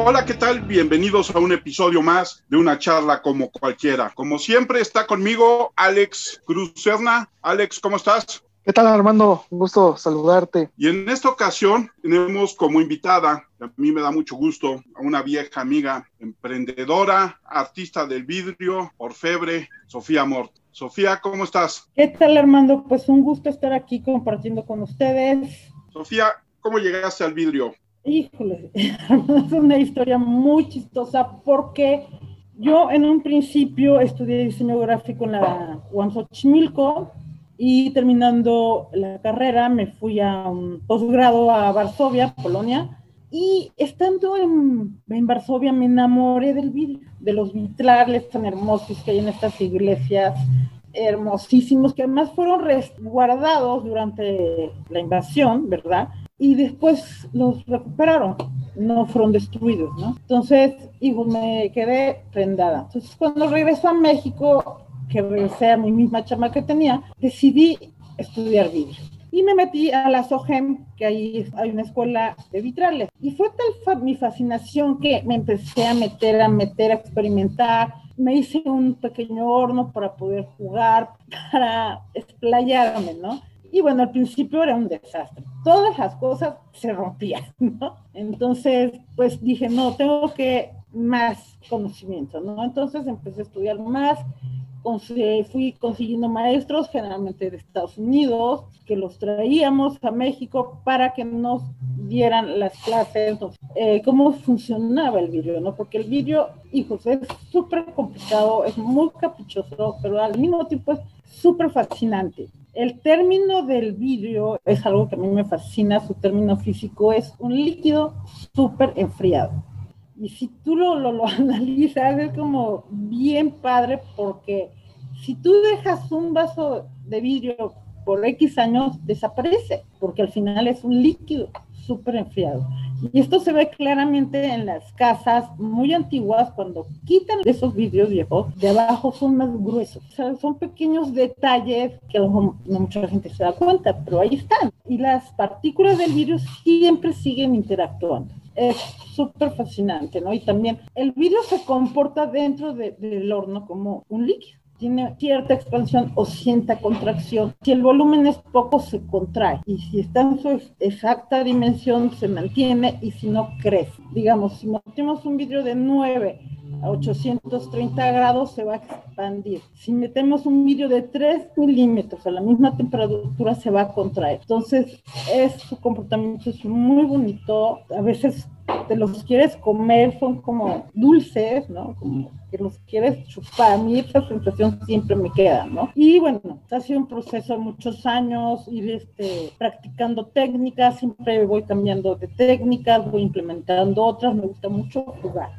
Hola, ¿qué tal? Bienvenidos a un episodio más de una charla como cualquiera. Como siempre está conmigo Alex Cruz Serna. Alex, ¿cómo estás? ¿Qué tal Armando? Un gusto saludarte. Y en esta ocasión tenemos como invitada, a mí me da mucho gusto, a una vieja amiga, emprendedora, artista del vidrio, orfebre, Sofía Mort. Sofía, ¿cómo estás? ¿Qué tal Armando? Pues un gusto estar aquí compartiendo con ustedes. Sofía, ¿cómo llegaste al vidrio? Híjole, es una historia muy chistosa porque yo en un principio estudié diseño gráfico en la UAM y terminando la carrera me fui a un posgrado a Varsovia, Polonia, y estando en, en, Varsovia me enamoré del vidrio, de los vitrales tan hermosos que hay en estas iglesias, hermosísimos, que además fueron resguardados durante la invasión, ¿verdad? Y después los recuperaron, no fueron destruidos, ¿no? Entonces, hijo, me quedé prendada. Entonces, cuando regreso a México, que regresé a mi misma chama que tenía, decidí estudiar vidrio. Y me metí a la SOGEM, que ahí hay una escuela de vitrales. Y fue tal mi fascinación que me empecé a meter, a meter, a experimentar. Me hice un pequeño horno para poder jugar, para explayarme, ¿no? Y bueno, al principio era un desastre. Todas las cosas se rompían, ¿no? Entonces, pues dije, no, tengo que más conocimiento, ¿no? Entonces empecé a estudiar más fui consiguiendo maestros, generalmente de Estados Unidos, que los traíamos a México para que nos dieran las clases, eh, cómo funcionaba el vídeo, ¿no? Porque el vídeo, hijos, es súper complicado, es muy caprichoso, pero al mismo tiempo es súper fascinante. El término del vidrio es algo que a mí me fascina, su término físico es un líquido súper enfriado. Y si tú lo, lo, lo, analizas, es como bien padre porque si tú dejas un vaso de vidrio por X años, desaparece, porque al final es un líquido súper enfriado. Y esto se ve claramente en las casas muy antiguas, cuando quitan esos vidrios viejos, de abajo son más gruesos. O sea, son pequeños detalles que a lo mejor no mucha gente se da cuenta, pero ahí están. Y las partículas del vidrio siempre siguen interactuando es súper fascinante, ¿no? Y también el vidrio se comporta dentro del horno como un líquido tiene cierta expansión o cierta contracción. Si el volumen es poco, se contrae. Y si está en su exacta dimensión, se mantiene y si no, crece. Digamos, si metemos un vidrio de 9 a 830 grados, se va a expandir. Si metemos un vidrio de 3 milímetros a la misma temperatura, se va a contraer. Entonces, es, su comportamiento es muy bonito. A veces te los quieres comer, son como dulces, ¿no? Como que los quieres chupar. A mí esa sensación siempre me queda, ¿no? Y bueno, ha sido un proceso de muchos años, ir este, practicando técnicas, siempre voy cambiando de técnicas, voy implementando otras, me gusta mucho jugar.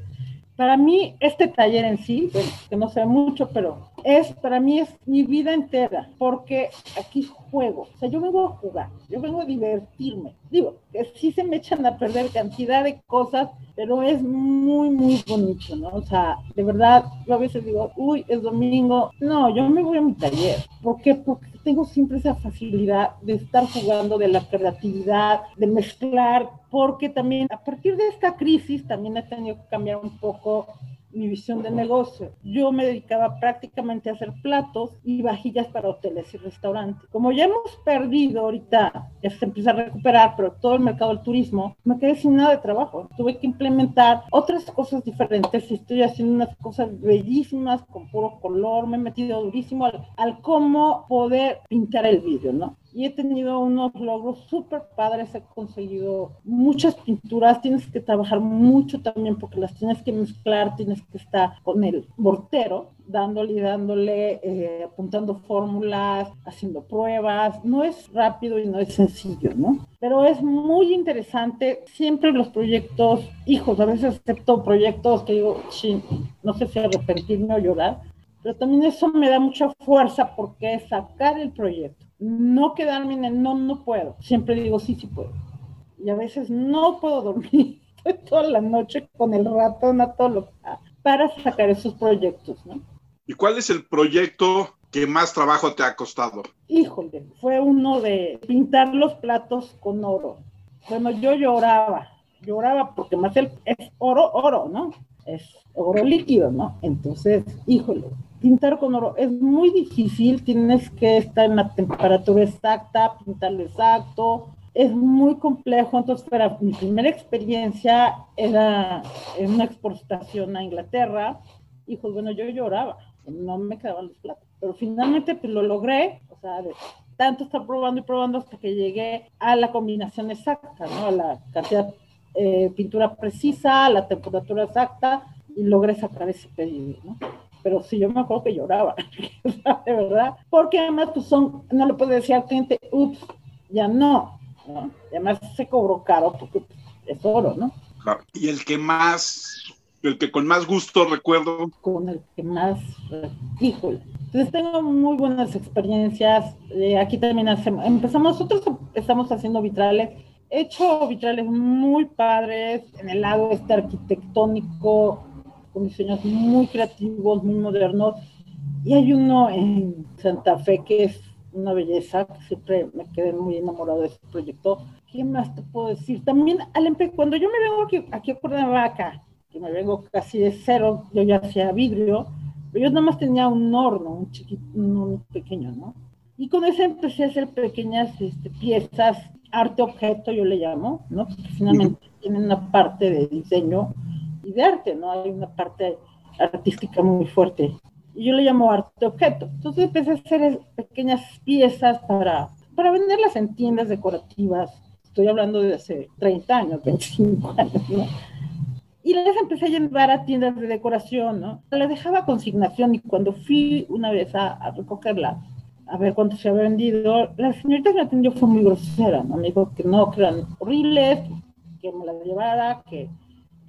Para mí, este taller en sí, bueno, que no sé mucho, pero es, para mí es mi vida entera, porque aquí juego, o sea, yo vengo a jugar, yo vengo a divertirme. Digo, que sí se me echan a perder cantidad de cosas, pero es muy, muy bonito, ¿no? O sea, de verdad, yo a veces digo, uy, es domingo. No, yo me voy a mi taller. ¿Por qué? Porque tengo siempre esa facilidad de estar jugando, de la creatividad, de mezclar, porque también a partir de esta crisis también he tenido que cambiar un poco mi visión de negocio. Yo me dedicaba prácticamente a hacer platos y vajillas para hoteles y restaurantes. Como ya hemos perdido ahorita, ya se empieza a recuperar, pero todo el mercado del turismo, me quedé sin nada de trabajo. Tuve que implementar otras cosas diferentes y estoy haciendo unas cosas bellísimas con puro color. Me he metido durísimo al, al cómo poder pintar el vídeo, ¿no? Y he tenido unos logros súper padres, he conseguido muchas pinturas, tienes que trabajar mucho también porque las tienes que mezclar, tienes que estar con el mortero, dándole y dándole, eh, apuntando fórmulas, haciendo pruebas, no es rápido y no es sencillo, ¿no? Pero es muy interesante, siempre los proyectos, hijos, a veces acepto proyectos que digo, no sé si arrepentirme o llorar, pero también eso me da mucha fuerza porque es sacar el proyecto no quedarme en el no, no puedo. Siempre digo sí, sí puedo. Y a veces no puedo dormir. Estoy toda la noche con el ratón a todo lo para sacar esos proyectos, ¿no? ¿Y cuál es el proyecto que más trabajo te ha costado? Híjole, fue uno de pintar los platos con oro. Bueno, yo lloraba lloraba porque más el, es oro, oro, ¿no? Es oro líquido, ¿no? Entonces, híjole, pintar con oro es muy difícil, tienes que estar en la temperatura exacta, pintarlo exacto, es muy complejo, entonces para mi primera experiencia era en una exportación a Inglaterra, y pues bueno, yo lloraba, no me quedaban los platos, pero finalmente pues lo logré, o sea, de tanto estar probando y probando hasta que llegué a la combinación exacta, ¿no? A la cantidad eh, pintura precisa, a la temperatura exacta, y logré sacar ese pedido, ¿no? Pero sí, yo me acuerdo que lloraba, de verdad, porque además pues son, no le puedo decir al cliente, ups, ya no, ¿no? Y además se cobró caro porque es oro, ¿no? Claro. Y el que más, el que con más gusto recuerdo. Con el que más, híjole. Entonces tengo muy buenas experiencias. Eh, aquí también hacemos, empezamos, nosotros estamos haciendo vitrales. He hecho vitrales muy padres en el lado este arquitectónico, con diseños muy creativos, muy modernos. Y hay uno en Santa Fe que es una belleza, que siempre me quedé muy enamorado de ese proyecto. ¿Qué más te puedo decir? También, al cuando yo me vengo aquí, aquí a Cuernavaca, que me vengo casi de cero, yo ya hacía vidrio, pero yo nada más tenía un horno, un chiquito, un pequeño, ¿no? Y con ese empecé a hacer pequeñas este, piezas, arte objeto yo le llamo, ¿no? Porque finalmente tienen una parte de diseño y de arte, ¿no? Hay una parte artística muy fuerte. Y yo le llamo arte objeto. Entonces empecé a hacer pequeñas piezas para, para venderlas en tiendas decorativas. Estoy hablando de hace 30 años, 25 años, ¿no? Y las empecé a llevar a tiendas de decoración, ¿no? Le dejaba consignación y cuando fui una vez a, a recogerla, a ver cuánto se había vendido, la señorita que me atendió fue muy grosera, ¿no? Me dijo que no, que eran horribles, que me las llevara, que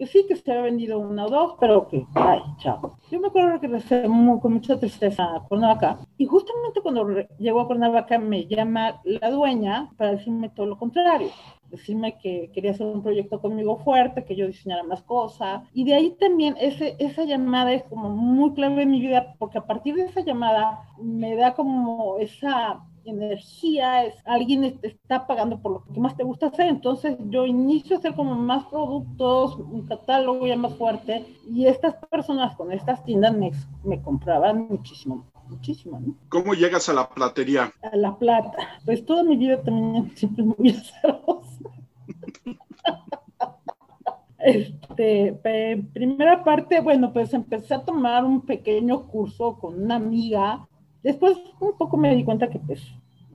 que sí que se había vendido una o dos, pero que, ay, chao. Yo me acuerdo que regresé con mucha tristeza a Cuernavaca y justamente cuando llegó a Cuernavaca me llama la dueña para decirme todo lo contrario decirme que quería hacer un proyecto conmigo fuerte, que yo diseñara más cosas. Y de ahí también ese, esa llamada es como muy clave en mi vida, porque a partir de esa llamada me da como esa energía, es, alguien te está pagando por lo que más te gusta hacer, entonces yo inicio a hacer como más productos, un catálogo ya más fuerte, y estas personas con estas tiendas me, me compraban muchísimo, muchísimo. ¿no? ¿Cómo llegas a la platería? A la plata, pues toda mi vida también siempre muy azarosa. Este, primera parte, bueno, pues empecé a tomar un pequeño curso con una amiga Después un poco me di cuenta que pues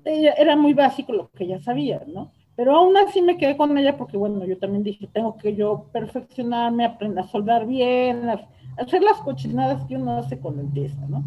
era muy básico lo que ya sabía, ¿no? Pero aún así me quedé con ella porque, bueno, yo también dije, tengo que yo perfeccionarme, aprender a soldar bien, hacer las cochinadas que uno hace cuando empieza, ¿no?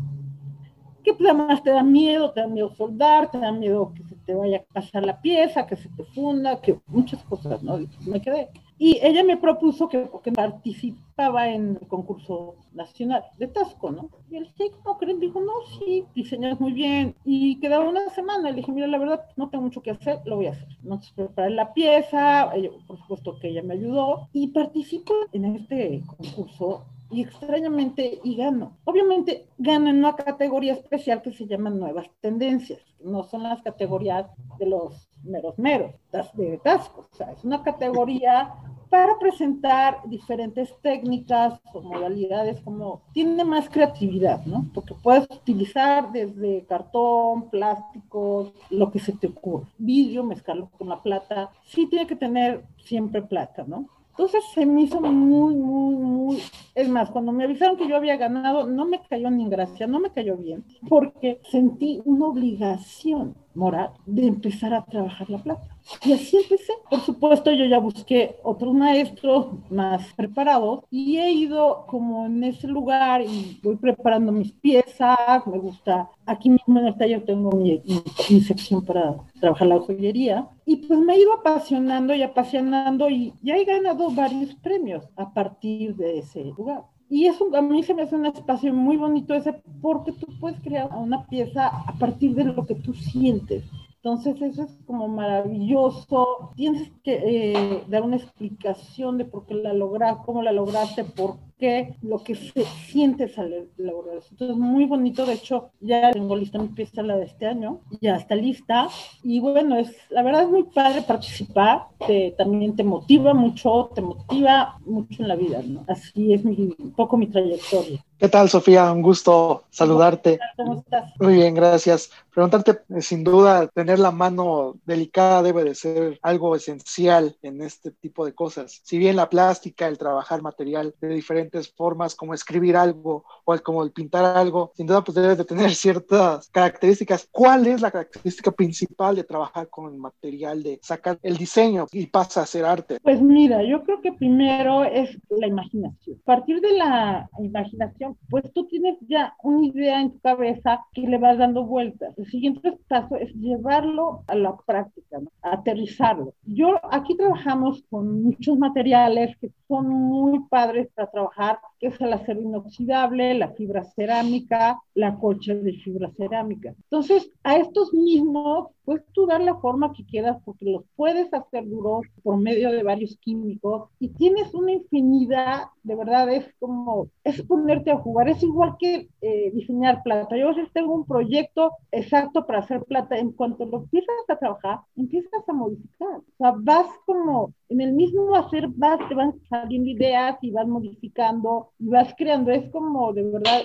Que pues además te da miedo, te da miedo soldar, te da miedo que se te vaya a pasar la pieza, que se te funda, que muchas cosas, ¿no? Y me quedé. Y ella me propuso que, que participaba en el concurso nacional de Tasco, ¿no? Y él, sí, ¿cómo creen? Dijo, no, sí, diseñas muy bien. Y quedaba una semana. Le dije, mira, la verdad, no tengo mucho que hacer, lo voy a hacer. Entonces preparé la pieza, por supuesto que ella me ayudó. Y participo en este concurso y extrañamente y gano. Obviamente gano en una categoría especial que se llama nuevas tendencias. No son las categorías de los meros meros, de Tasco. O sea, es una categoría para presentar diferentes técnicas o modalidades como tiene más creatividad, ¿no? Porque puedes utilizar desde cartón, plástico, lo que se te ocurra. Vidrio, mezclarlo con la plata. Sí tiene que tener siempre plata, ¿no? Entonces se me hizo muy, muy, muy... Es más, cuando me avisaron que yo había ganado, no me cayó ni gracia, no me cayó bien, porque sentí una obligación moral de empezar a trabajar la plata. Y así empecé. Por supuesto, yo ya busqué otros maestros más preparados y he ido como en ese lugar y voy preparando mis piezas. Me gusta, aquí mismo en el taller tengo mi, mi, sección para trabajar la joyería. Y pues me he ido apasionando y apasionando y ya he ganado varios premios a partir de ese lugar. Y eso a mí se me hace un espacio muy bonito ese porque tú puedes crear una pieza a partir de lo que tú sientes. Entonces eso es como maravilloso. Tienes que eh, dar una explicación de por qué la lograste, cómo la lograste, por que lo que se siente al elaborar. Entonces, muy bonito. De hecho, ya tengo lista mi pieza, la de este año. Ya está lista. Y bueno, es la verdad es muy padre participar. Te, también te motiva mucho, te motiva mucho en la vida, ¿no? Así es mi, un poco mi trayectoria. ¿Qué tal, Sofía? Un gusto saludarte. ¿Cómo estás? Muy bien, gracias. Preguntarte, eh, sin duda, tener la mano delicada debe de ser algo esencial en este tipo de cosas. Si bien la plástica, el trabajar material de diferentes formas, como escribir algo o como el pintar algo, sin duda pues debe de tener ciertas características. ¿Cuál es la característica principal de trabajar con el material, de sacar el diseño y pasa a ser arte? Pues mira, yo creo que primero es la imaginación. A partir de la imaginación, pues tú tienes ya una idea en tu cabeza que le vas dando vueltas. El siguiente paso es llevarlo a la práctica, aterrizarlo. Yo aquí trabajamos con muchos materiales que son muy padres para trabajar, que es el acero inoxidable, la fibra cerámica, la colcha de fibra cerámica. Entonces, a estos mismos, puedes tú dar la forma que quieras porque los puedes hacer duros por medio de varios químicos y tienes una infinidad, de verdad, es como, es ponerte a jugar, es igual que eh, diseñar plata. Yo a veces tengo un proyecto exacto para hacer plata, en cuanto lo empiezas a trabajar, empiezas a modificar, o sea, vas como en el mismo hacer, vas, te van saliendo ideas y vas modificando y vas creando, es como de verdad,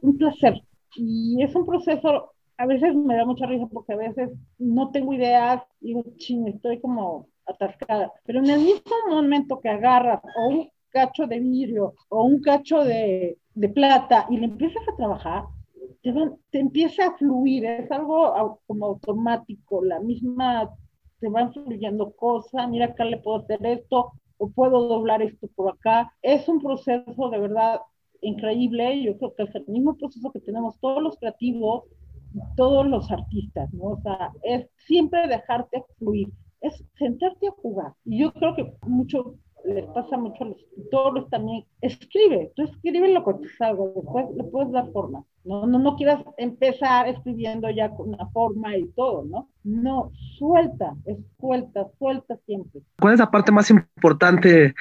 un placer. Y es un proceso a veces me da mucha risa porque a veces no tengo ideas y digo, ching, estoy como atascada. Pero en el mismo momento que agarras o un cacho de vidrio o un cacho de, de plata y le empiezas a trabajar, te, te, empieza a fluir, es algo como automático, la misma, te van fluyendo cosas, mira acá le puedo hacer esto o puedo doblar esto por acá. Es un proceso de verdad increíble, yo creo que es el mismo proceso que tenemos todos los creativos, todos los artistas, ¿no? O sea, es siempre dejarte fluir, es sentarte a jugar. Y yo creo que mucho les pasa mucho a los escritores también, escribe, tú escribe lo que te salga, después le puedes dar forma. No, no, no quieras empezar escribiendo ya con una forma y todo, ¿no? No, suelta, suelta, suelta siempre. ¿Cuál es la parte más importante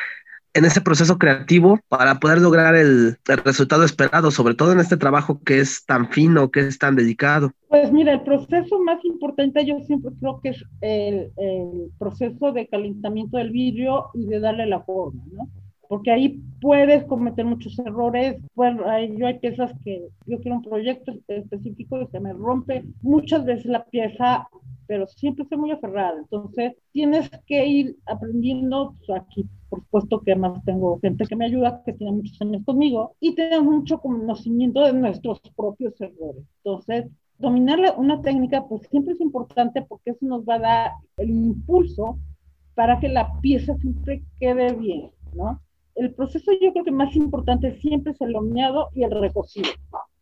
en ese proceso creativo para poder lograr el, resultado esperado, sobre todo en este trabajo que es tan fino, que es tan dedicado? Pues mira, el proceso más importante yo siempre creo que es el, el proceso de calentamiento del vidrio y de darle la forma, ¿no? Porque ahí puedes cometer muchos errores. Bueno, yo hay piezas que yo quiero un proyecto específico y se me rompe muchas veces la pieza, pero siempre estoy muy aferrada. Entonces, tienes que ir aprendiendo pues, aquí. Por supuesto que además tengo gente que me ayuda, que tiene muchos años conmigo, y tenemos mucho conocimiento de nuestros propios errores. Entonces, dominar una técnica, pues siempre es importante porque eso nos va a dar el impulso para que la pieza siempre quede bien, ¿no? El proceso yo creo que más importante siempre es el horneado y el recocido,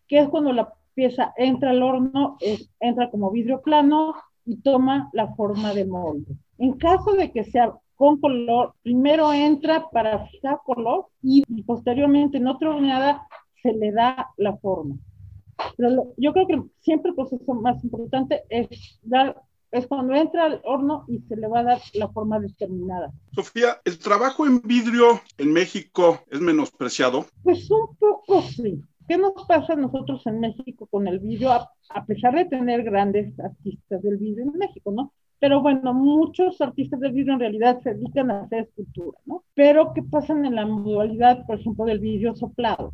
que es cuando la pieza entra al horno, entra como vidrio plano y toma la forma de molde. En caso de que sea con color, primero entra para fijar color y, posteriormente en otra horneada se le da la forma. Pero yo creo que siempre el proceso más importante es dar es cuando entra al horno y se le va a dar la forma determinada. Sofía, ¿el trabajo en vidrio en México es menospreciado? Pues un poco sí. ¿Qué nos pasa a nosotros en México con el vidrio, a, pesar de tener grandes artistas del vidrio en México, ¿no? Pero bueno, muchos artistas del vidrio en realidad se dedican a hacer escultura, ¿no? Pero ¿qué pasa en la modalidad, por ejemplo, del vidrio soplado?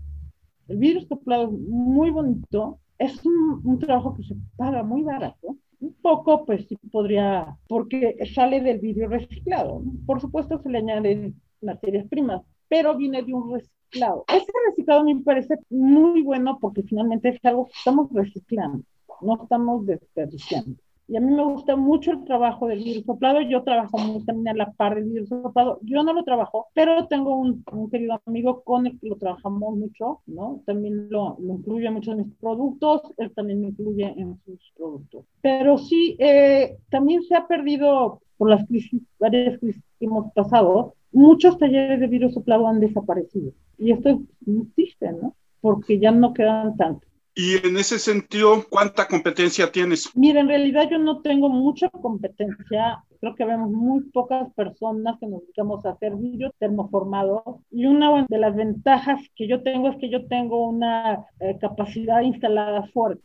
El vidrio soplado es muy bonito, es un, un trabajo que se paga muy barato, un poco, pues sí podría, porque sale del vidrio reciclado. Por supuesto se le añaden materias primas, pero viene de un reciclado. Ese reciclado me parece muy bueno porque finalmente es algo que estamos reciclando, no estamos desperdiciando. Y a mí me gusta mucho el trabajo del vidrio soplado. Yo trabajo muy también a la par del vidrio soplado. Yo no lo trabajo, pero tengo un, querido amigo con el que lo trabajamos mucho, ¿no? También lo, lo incluye en muchos de mis productos. Él también me incluye en sus productos. Pero sí, eh, también se ha perdido por las crisis, varias crisis que hemos pasado, muchos talleres de vidrio soplado han desaparecido. Y esto es muy triste, ¿no? Porque ya no quedan tantos. Y en ese sentido, ¿cuánta competencia tienes? Mira, en realidad yo no tengo mucha competencia. Creo que vemos muy pocas personas que nos dedicamos a hacer vidrio termoformado. Y una de las ventajas que yo tengo es que yo tengo una eh, capacidad instalada fuerte.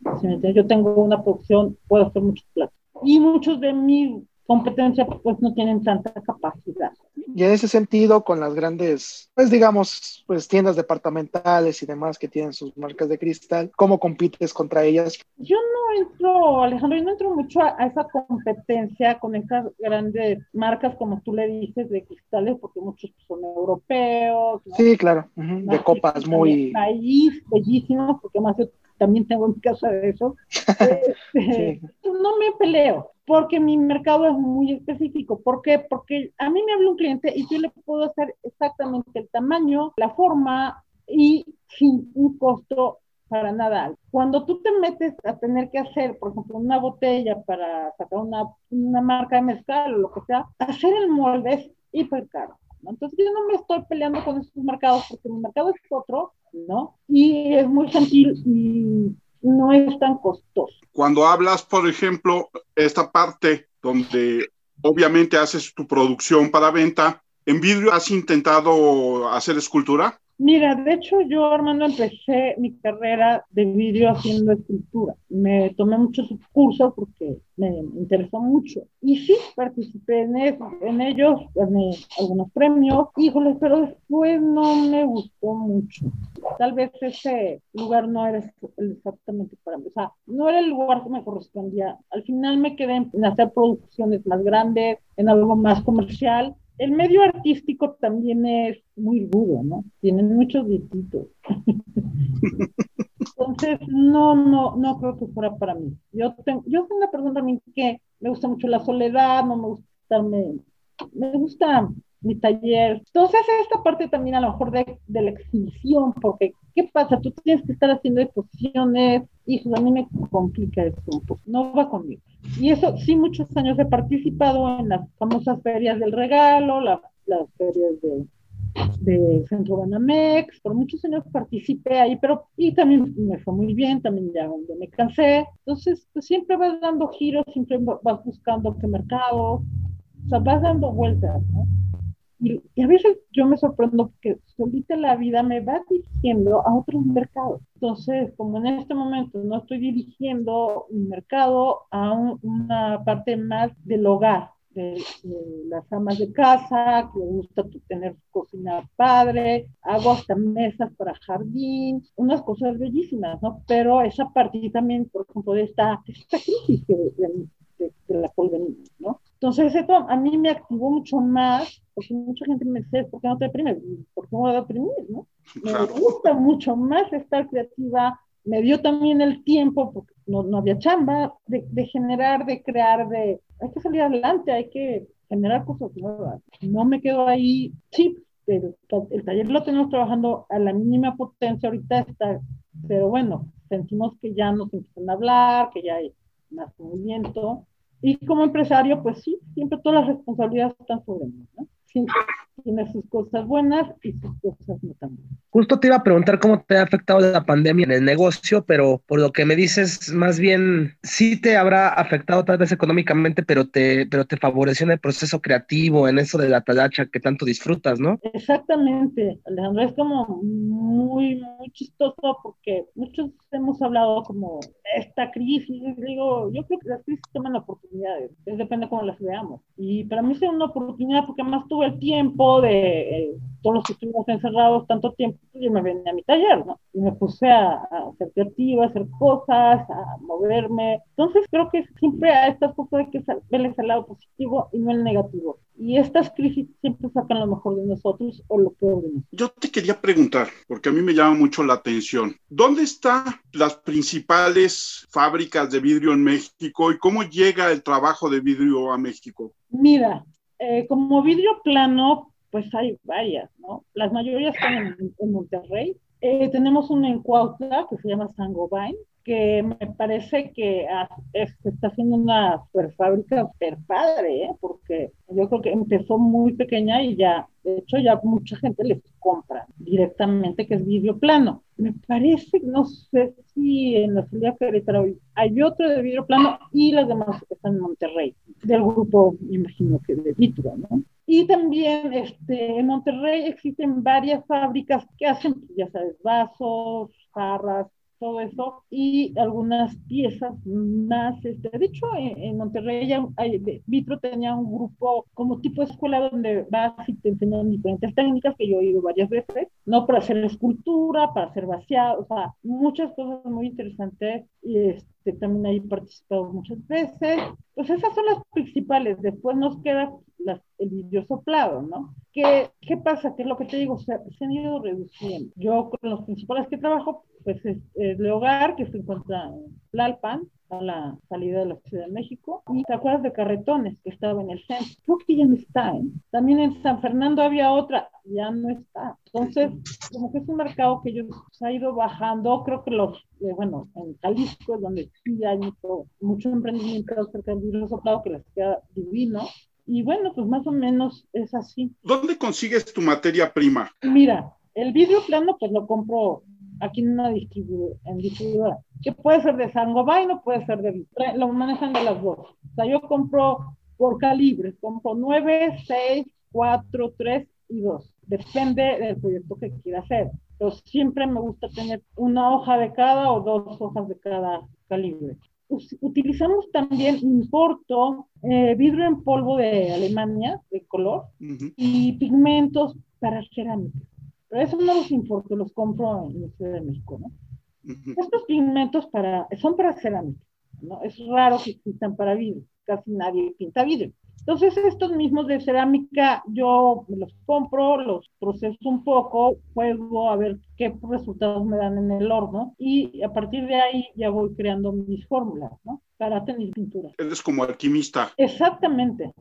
Yo tengo una producción, puedo hacer muchos platos. Y muchos de mis competencia pues no tienen tanta capacidad. Y en ese sentido, con las grandes, pues digamos, pues tiendas departamentales y demás que tienen sus marcas de cristal, ¿cómo compites contra ellas? Yo no entro, Alejandro, yo no entro mucho a, esa competencia con esas grandes marcas, como tú le dices, de cristales, porque muchos son europeos. Sí, claro, de copas muy... País, bellísimos, porque además yo también tengo en casa de eso. Este, no me peleo porque mi mercado es muy específico. ¿Por qué? Porque a mí me habla un cliente y yo le puedo hacer exactamente el tamaño, la forma y sin un costo para nada. Cuando tú te metes a tener que hacer, por ejemplo, una botella para sacar una, una marca de mezcal o lo que sea, hacer el molde es hiper caro. Entonces yo no me estoy peleando con esos mercados porque mi mercado es otro, ¿no? Y es muy gentil y no es tan costoso. Cuando hablas, por ejemplo, esta parte donde obviamente haces tu producción para venta, ¿en vidrio has intentado hacer escultura? Mira, de hecho yo, Armando, empecé mi carrera de vídeo haciendo escultura. Me tomé muchos cursos porque me interesó mucho. Y sí, participé en, en ellos, gané algunos premios. Híjole, pero después no me gustó mucho. Tal vez ese lugar no era exactamente para mí. O sea, no era el lugar que me correspondía. Al final me quedé en hacer producciones más grandes, en algo más comercial el medio artístico también es muy duro, ¿no? Tienen muchos dietitos. Entonces, no, no, no creo que fuera para mí. Yo, tengo, yo soy una persona también que me gusta mucho la soledad, no me gusta estarme, me gusta mi taller. Entonces, esta parte también a lo mejor de, de, la exhibición, porque ¿qué pasa? Tú tienes que estar haciendo exposiciones, y a mí me complica esto un poco, no va conmigo. Y eso, sí, muchos años he participado en las famosas ferias del regalo, las ferias de, de Centro Banamex, por muchos años participé ahí, pero y también me fue muy bien, también ya, me cansé. Entonces, pues siempre vas dando giros, siempre vas buscando qué mercado, o sea, vas dando vueltas, ¿no? Y, a veces yo me sorprendo porque solita la vida me va dirigiendo a otros mercados. Entonces, como en este momento no estoy dirigiendo mi mercado a una parte más del hogar, de, las amas de casa, que gusta tener cocina padre, hago hasta mesas para jardín, unas cosas bellísimas, ¿no? Pero esa parte también, por ejemplo, de esta, esta crisis de, de la polvenina, ¿no? Entonces, esto a mí me activó mucho más, porque mucha gente me dice, ¿por qué no te deprimes? ¿Por qué no voy a deprimir? ¿no? Me gusta mucho más estar creativa, me dio también el tiempo, porque no, no había chamba, de, de, generar, de crear, de, hay que salir adelante, hay que generar cosas nuevas. No me quedo ahí, sí, el, el taller lo tenemos trabajando a la mínima potencia, ahorita está, pero bueno, sentimos que ya nos empiezan a hablar, que ya hay más movimiento, y como empresario, pues sí, siempre todas las responsabilidades están sobre mí, ¿no? Tiene sus cosas buenas y sus cosas no tan buenas. Justo te iba a preguntar cómo te ha afectado la pandemia en el negocio, pero por lo que me dices, más bien sí te habrá afectado tal vez económicamente, pero te, pero te favoreció en el proceso creativo, en eso de la talacha que tanto disfrutas, ¿no? Exactamente, Alejandro, es como muy, muy chistoso porque muchos hemos hablado como esta crisis, digo, yo creo que las crisis toman oportunidades, depende de cómo las veamos. Y para mí es una oportunidad porque además tuve el tiempo de eh, todos los que estuvimos encerrados tanto tiempo yo me venía a mi taller, ¿no? Y me puse a, a, ser creativa, a hacer cosas, a moverme. Entonces creo que siempre a estas cosas hay que verles el lado positivo y no el negativo. Y estas crisis siempre sacan lo mejor de nosotros o lo peor de nosotros. Yo te quería preguntar, porque a mí me llama mucho la atención, ¿dónde están las principales fábricas de vidrio en México y cómo llega el trabajo de vidrio a México? Mira, eh, como vidrio plano, pues hay varias, ¿no? Las mayorías están en, Monterrey. Eh, tenemos una en Cuautla que se llama Sangobain, que me parece que se está haciendo una super fábrica super padre, ¿eh? porque yo creo que empezó muy pequeña y ya, de hecho, ya mucha gente les compra directamente, que es vidrio plano. Me parece, no sé si en la ciudad Querétaro hay otro de vidrio plano y las demás están en Monterrey, del grupo, imagino que de Vitro, ¿no? Y también este, en Monterrey existen varias fábricas que hacen, ya sabes, vasos, jarras, todo eso, y algunas piezas más, este, de hecho, en, Monterrey ya hay, Vitro tenía un grupo como tipo escuela donde vas y te enseñan diferentes técnicas que yo he ido varias veces, ¿no? Para hacer escultura, para hacer vaciado, o sea, muchas cosas muy interesantes, y este, también he participado muchas veces, pues esas son las principales, después nos queda el vidrio soplado, ¿no? ¿Qué, ¿Qué pasa? ¿Qué es lo que te digo? Se, se han ido reduciendo. Yo con los principales que trabajo, pues es, el hogar que se encuentra en Tlalpan, a la salida de la Ciudad de México. Y te acuerdas de Carretones, que estaba en el centro. Creo que ya no está, ¿eh? También en San Fernando había otra, ya no está. Entonces, como que es un mercado que yo, se ha ido bajando. Creo que los, eh, bueno, en Jalisco es donde sí hay mucho, mucho emprendimiento acerca del vidrio soplado que les queda divino. Y bueno, pues más o menos es así. ¿Dónde consigues tu materia prima? Mira, el vidrio plano pues lo compro aquí en una distribuidora, que puede ser de Sangobay, no puede ser de lo manejan de las dos. O sea, yo compro por calibre, compro 9, 6, 4, 3 y 2. Depende del proyecto que quiera hacer. Pero siempre me gusta tener una hoja de cada o dos hojas de cada calibre. Utilizamos también, importo, eh, vidrio en polvo de Alemania, de color, y pigmentos para cerámica. Pero eso no los importo, los compro en la Ciudad de México, ¿no? Estos pigmentos para, son para cerámica, ¿no? Es raro que existan para vidrio, casi nadie pinta vidrio. Entonces, estos mismos de cerámica, yo los compro, los proceso un poco, juego a ver qué resultados me dan en el horno y a partir de ahí ya voy creando mis fórmulas, ¿no? para tener pintura. Eres como alquimista. Exactamente.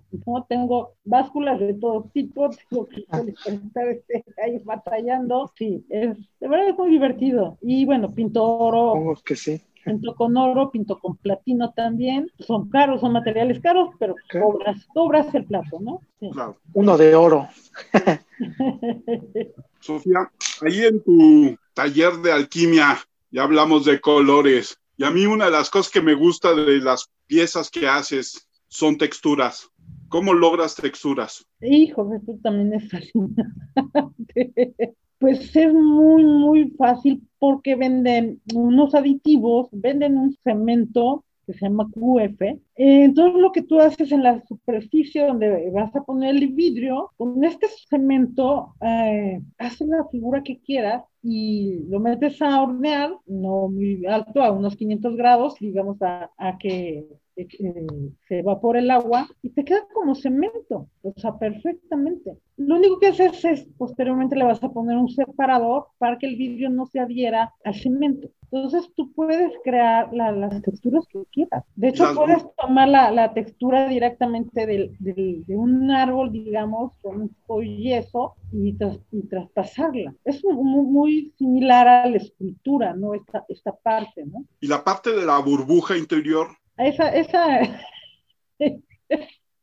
Tengo básculas de todo tipo, tengo que estar este, ahí batallando. Sí, es, de verdad es muy divertido. Y bueno, pinto oro. Supongo que sí. Pinto con oro, pinto con platino también. Son caros, son materiales caros, pero cobras, cobras el plato, ¿no? Sí. Claro. Uno de oro. Sofía, ahí en tu taller de alquimia, ya hablamos de colores. Y a mí una de las cosas que me gusta de las piezas que haces son texturas. ¿Cómo logras texturas? Hijo, esto también es fascinante. Pues es muy, muy fácil porque venden unos aditivos, venden un cemento que se llama QF. Eh, entonces lo que tú haces en la superficie donde vas a poner el vidrio, con este cemento eh, haces la figura que quieras y lo metes a hornear, no muy alto, a unos 500 grados, digamos a, a que se evapora el agua y te queda como cemento, o sea, perfectamente. Lo único que haces es, posteriormente le vas a poner un separador para que el vidrio no se adhiera al cemento. Entonces tú puedes crear las texturas que quieras. De hecho, puedes tomar la, la textura directamente del, del, de un árbol, digamos, con un yeso y, y traspasarla. Es muy, muy, similar a la escultura, ¿no? Esta, esta parte, ¿no? ¿Y la parte de la burbuja interior? Esa, esa,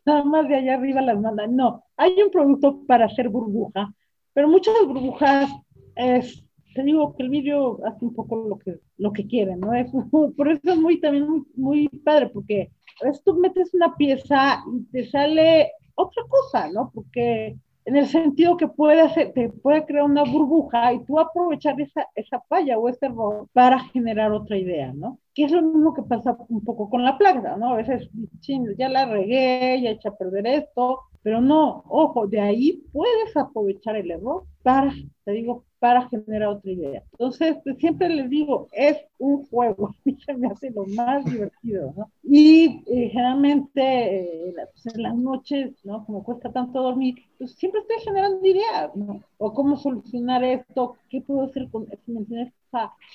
nada más de allá arriba las mandan. No, hay un producto para hacer burbuja, pero muchas burbujas es, te digo que el vídeo hace un poco lo que, lo que quiere, ¿no? Es, por eso es muy, también muy, muy padre, porque tú metes una pieza y te sale otra cosa, ¿no? Porque en el sentido que puede hacer, te puede crear una burbuja y tú aprovechar esa, esa falla o ese error para generar otra idea, ¿no? Que es lo mismo que pasa un poco con la plaga, ¿no? A veces, ya la regué, ya eché a perder esto, pero no, ojo, de ahí puedes aprovechar el error para, te digo, para generar otra idea. Entonces, pues, siempre les digo, es un juego, a mí se me hace lo más divertido, ¿no? Y eh, generalmente eh, pues, en las noches, ¿no? Como cuesta tanto dormir, pues siempre estoy generando ideas, ¿no? O cómo solucionar esto, qué puedo hacer con, si me entiendes?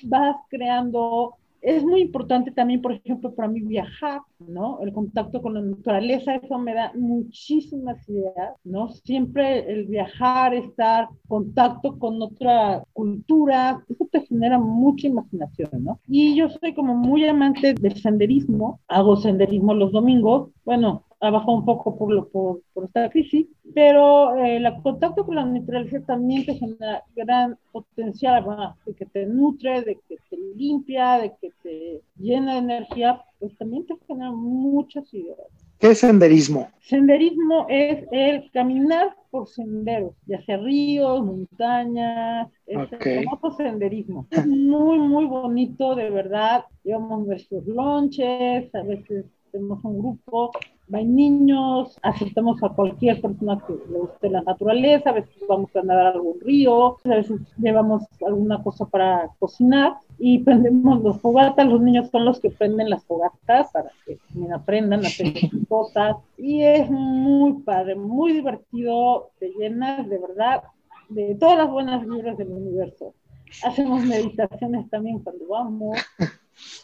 Vas creando es muy importante también, por ejemplo, para mí viajar, ¿no? El contacto con la naturaleza, eso me da muchísimas ideas, ¿no? Siempre el viajar, estar contacto con otra cultura, eso te genera mucha imaginación, ¿no? Y yo soy como muy amante del senderismo, hago senderismo los domingos, bueno, ha bajado un poco por, lo, por, por esta crisis, pero eh, el contacto con la naturaleza también te genera gran potencial de que te nutre, de que limpia, de que te llena de energía, pues también te genera muchas ideas. ¿Qué es senderismo? Senderismo es el caminar por senderos, ya sea ríos, montañas, es el famoso senderismo. Es muy, muy bonito, de verdad. Llevamos nuestros lonches, a veces tenemos un grupo hay niños, aceptamos a cualquier persona que le guste la naturaleza, a veces vamos a nadar a algún río, a veces llevamos alguna cosa para cocinar y prendemos los fogatas, los niños son los que prenden las fogatas para que también aprendan a hacer cosas. Y es muy padre, muy divertido, te llenas de verdad de todas las buenas vibras del universo. Hacemos meditaciones también cuando vamos.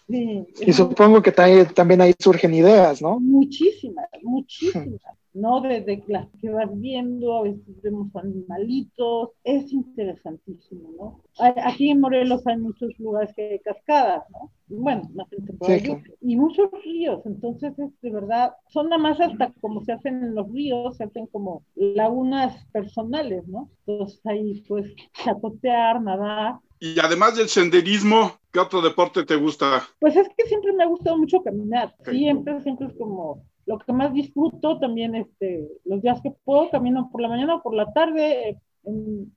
y supongo que también ahí surgen ideas, ¿no? Muchísimas, muchísimas. ¿no? Desde las que vas viendo, a veces vemos animalitos, es interesantísimo, ¿no? Aquí en Morelos hay muchos lugares que hay cascadas, ¿no? Bueno, más gente y muchos ríos, entonces es de verdad, son nada más hasta como se hacen en los ríos, se hacen como lagunas personales, ¿no? Entonces ahí pues chacotear, nadar, y además del senderismo, ¿qué otro deporte te gusta? Pues es que siempre me ha gustado mucho caminar. Siempre, siempre es como lo que más disfruto también, este, los días que puedo, camino por la mañana o por la tarde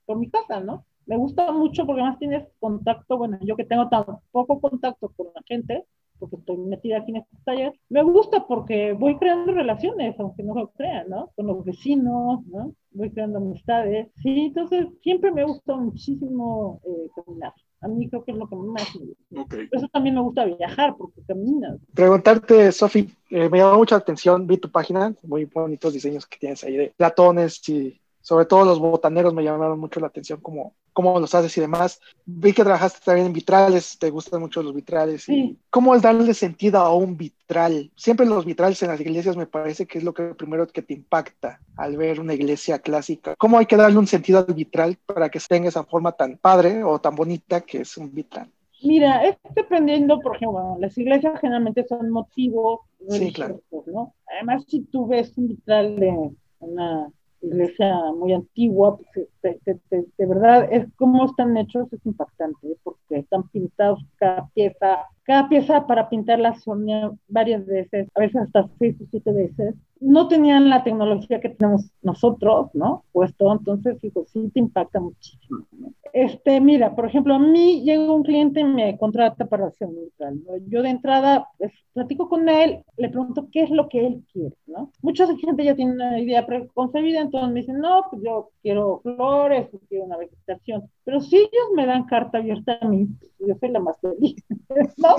por mi casa, ¿no? Me gusta mucho porque más tienes contacto, bueno, yo que tengo tan poco contacto con la gente, porque estoy metida aquí en este taller, me gusta porque voy creando relaciones, aunque no lo crean, ¿no? Con los vecinos, ¿no? Voy creando amistades. Sí, entonces siempre me gusta muchísimo eh, caminar. A mí creo que es lo que más me gusta. Por eso también me gusta viajar, porque caminas. Preguntarte, Sofi, eh, me llamó mucha atención, vi tu página, muy bonitos diseños que tienes ahí de platones y sobre todo los botaneros me llamaron mucho la atención, como cómo los haces y demás. Vi que trabajaste también en vitrales, te gustan mucho los vitrales. Sí. ¿Cómo es darle sentido a un vitral? Siempre los vitrales en las iglesias me parece que es lo que primero que te impacta al ver una iglesia clásica. ¿Cómo hay que darle un sentido al vitral para que tenga esa forma tan padre o tan bonita que es un vitral? Mira, es dependiendo, por ejemplo, las iglesias generalmente son motivos sí, claro. ¿no? Además, si tú ves un vitral de una iglesia muy antigua, pues, de, verdad es cómo están hechos, es impactante, ¿eh? porque están pintados cada pieza, cada pieza para pintarla son varias veces, a veces hasta seis o siete veces. No tenían la tecnología que tenemos nosotros, ¿no? Puesto, entonces, digo, sí te impacta muchísimo. Este, mira, por ejemplo, a mí llega un cliente y me contrata para hacer un virtual. Yo de entrada, pues, platico con él, le pregunto qué es lo que él quiere, ¿no? Mucha gente ya tiene una idea preconcebida, entonces me dicen, no, pues yo quiero flores, quiero una vegetación. Pero si ellos me dan carta abierta a mí, yo soy la más feliz, ¿no?